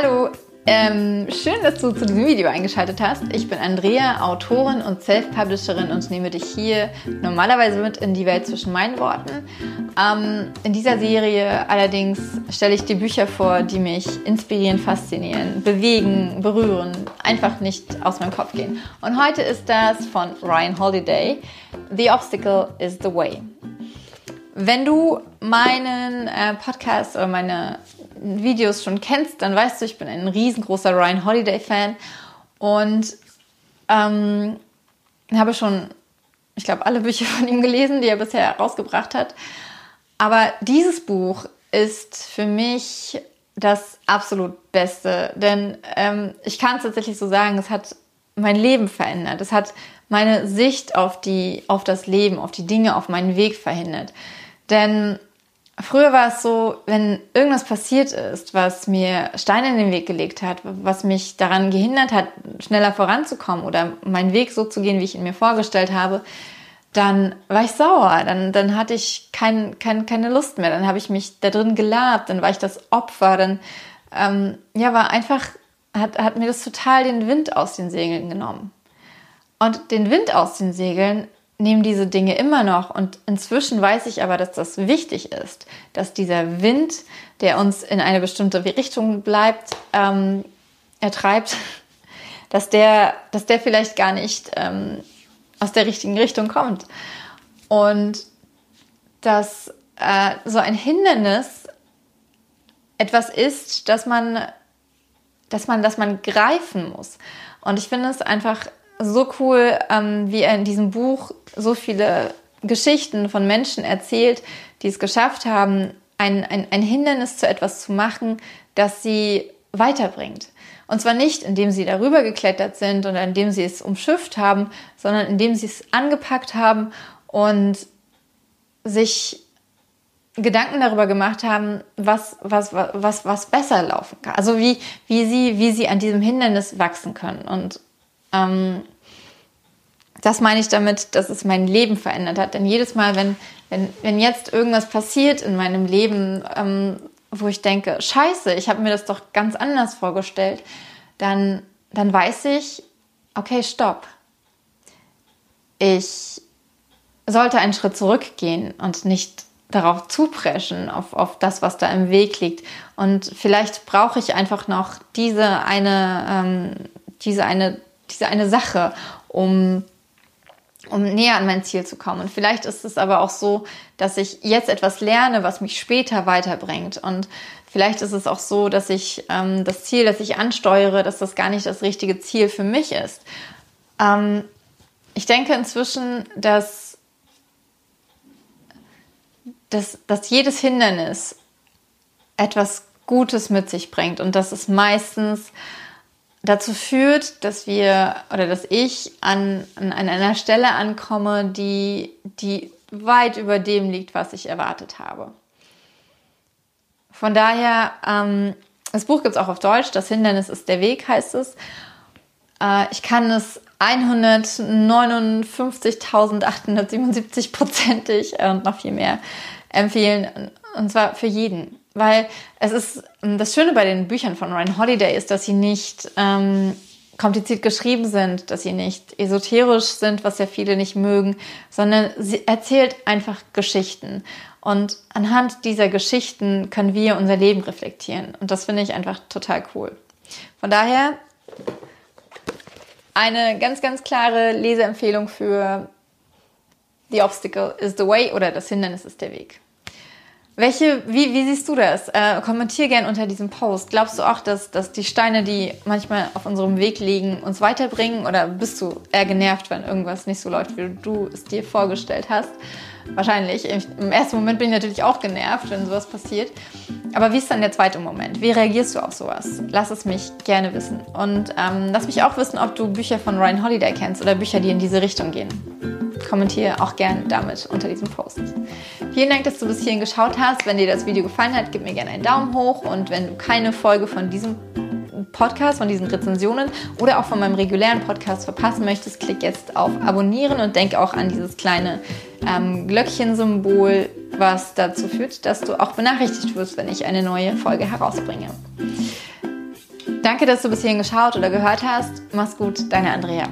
Hallo, ähm, schön, dass du zu diesem Video eingeschaltet hast. Ich bin Andrea, Autorin und Self-Publisherin und nehme dich hier normalerweise mit in die Welt zwischen meinen Worten. Ähm, in dieser Serie allerdings stelle ich dir Bücher vor, die mich inspirieren, faszinieren, bewegen, berühren, einfach nicht aus meinem Kopf gehen. Und heute ist das von Ryan Holiday, The Obstacle is the Way. Wenn du meinen äh, Podcast oder meine Videos schon kennst, dann weißt du, ich bin ein riesengroßer Ryan Holiday-Fan und ähm, habe schon, ich glaube, alle Bücher von ihm gelesen, die er bisher herausgebracht hat. Aber dieses Buch ist für mich das absolut Beste, denn ähm, ich kann es tatsächlich so sagen, es hat mein Leben verändert. Es hat meine Sicht auf die, auf das Leben, auf die Dinge, auf meinen Weg verhindert. Denn früher war es so, wenn irgendwas passiert ist, was mir Steine in den Weg gelegt hat, was mich daran gehindert hat, schneller voranzukommen oder meinen Weg so zu gehen, wie ich ihn mir vorgestellt habe, dann war ich sauer, dann, dann hatte ich kein, kein, keine Lust mehr, dann habe ich mich da drin gelabt, dann war ich das Opfer, dann ähm, ja, war einfach, hat, hat mir das total den Wind aus den Segeln genommen. Und den Wind aus den Segeln nehmen diese Dinge immer noch. Und inzwischen weiß ich aber, dass das wichtig ist, dass dieser Wind, der uns in eine bestimmte Richtung bleibt, ähm, ertreibt, dass der, dass der vielleicht gar nicht ähm, aus der richtigen Richtung kommt. Und dass äh, so ein Hindernis etwas ist, dass man, dass man, dass man greifen muss. Und ich finde es einfach so cool, ähm, wie er in diesem Buch so viele Geschichten von Menschen erzählt, die es geschafft haben, ein, ein, ein Hindernis zu etwas zu machen, das sie weiterbringt. Und zwar nicht, indem sie darüber geklettert sind oder indem sie es umschifft haben, sondern indem sie es angepackt haben und sich Gedanken darüber gemacht haben, was, was, was, was besser laufen kann. Also wie, wie, sie, wie sie an diesem Hindernis wachsen können. Und ähm, das meine ich damit, dass es mein Leben verändert hat. Denn jedes Mal, wenn, wenn, wenn jetzt irgendwas passiert in meinem Leben, ähm, wo ich denke, scheiße, ich habe mir das doch ganz anders vorgestellt, dann, dann weiß ich, okay, stopp. Ich sollte einen Schritt zurückgehen und nicht darauf zupreschen, auf, auf das, was da im Weg liegt. Und vielleicht brauche ich einfach noch diese eine, ähm, diese eine diese eine Sache, um um näher an mein Ziel zu kommen. Und vielleicht ist es aber auch so, dass ich jetzt etwas lerne, was mich später weiterbringt. Und vielleicht ist es auch so, dass ich ähm, das Ziel, das ich ansteuere, dass das gar nicht das richtige Ziel für mich ist. Ähm, ich denke inzwischen, dass, dass, dass jedes Hindernis etwas Gutes mit sich bringt und dass es meistens dazu führt, dass wir oder dass ich an, an einer Stelle ankomme, die, die weit über dem liegt, was ich erwartet habe. Von daher, ähm, das Buch gibt es auch auf Deutsch, das Hindernis ist der Weg, heißt es. Äh, ich kann es 159.877 prozentig äh, und noch viel mehr empfehlen. Und zwar für jeden. Weil es ist, das Schöne bei den Büchern von Ryan Holiday ist, dass sie nicht ähm, kompliziert geschrieben sind, dass sie nicht esoterisch sind, was ja viele nicht mögen, sondern sie erzählt einfach Geschichten. Und anhand dieser Geschichten können wir unser Leben reflektieren. Und das finde ich einfach total cool. Von daher eine ganz, ganz klare Leseempfehlung für The Obstacle is the Way oder das Hindernis ist der Weg. Welche, wie, wie siehst du das? Äh, kommentier gern unter diesem Post. Glaubst du auch, dass, dass die Steine, die manchmal auf unserem Weg liegen, uns weiterbringen? Oder bist du eher genervt, wenn irgendwas nicht so läuft, wie du es dir vorgestellt hast? Wahrscheinlich. Im ersten Moment bin ich natürlich auch genervt, wenn sowas passiert. Aber wie ist dann der zweite Moment? Wie reagierst du auf sowas? Lass es mich gerne wissen. Und ähm, lass mich auch wissen, ob du Bücher von Ryan Holiday kennst oder Bücher, die in diese Richtung gehen kommentiere auch gerne damit unter diesem Post. Vielen Dank, dass du bis hierhin geschaut hast. Wenn dir das Video gefallen hat, gib mir gerne einen Daumen hoch und wenn du keine Folge von diesem Podcast, von diesen Rezensionen oder auch von meinem regulären Podcast verpassen möchtest, klick jetzt auf Abonnieren und denk auch an dieses kleine ähm, Glöckchensymbol, was dazu führt, dass du auch benachrichtigt wirst, wenn ich eine neue Folge herausbringe. Danke, dass du bis hierhin geschaut oder gehört hast. Mach's gut, deine Andrea.